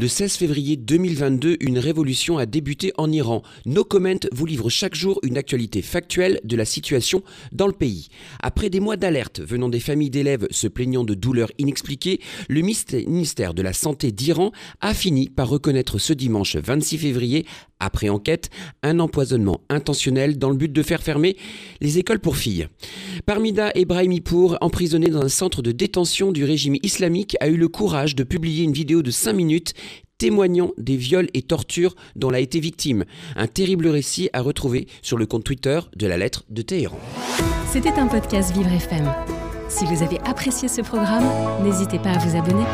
Le 16 février 2022, une révolution a débuté en Iran. No Comment vous livre chaque jour une actualité factuelle de la situation dans le pays. Après des mois d'alerte venant des familles d'élèves se plaignant de douleurs inexpliquées, le ministère de la Santé d'Iran a fini par reconnaître ce dimanche 26 février, après enquête, un empoisonnement intentionnel dans le but de faire fermer les écoles pour filles. Parmida Ebrahimipour, emprisonnée dans un centre de détention du régime islamique, a eu le courage de publier une vidéo de 5 minutes témoignant des viols et tortures dont a été victime. Un terrible récit à retrouver sur le compte Twitter de la lettre de Téhéran. C'était un podcast Vivre FM. Si vous avez apprécié ce programme, n'hésitez pas à vous abonner.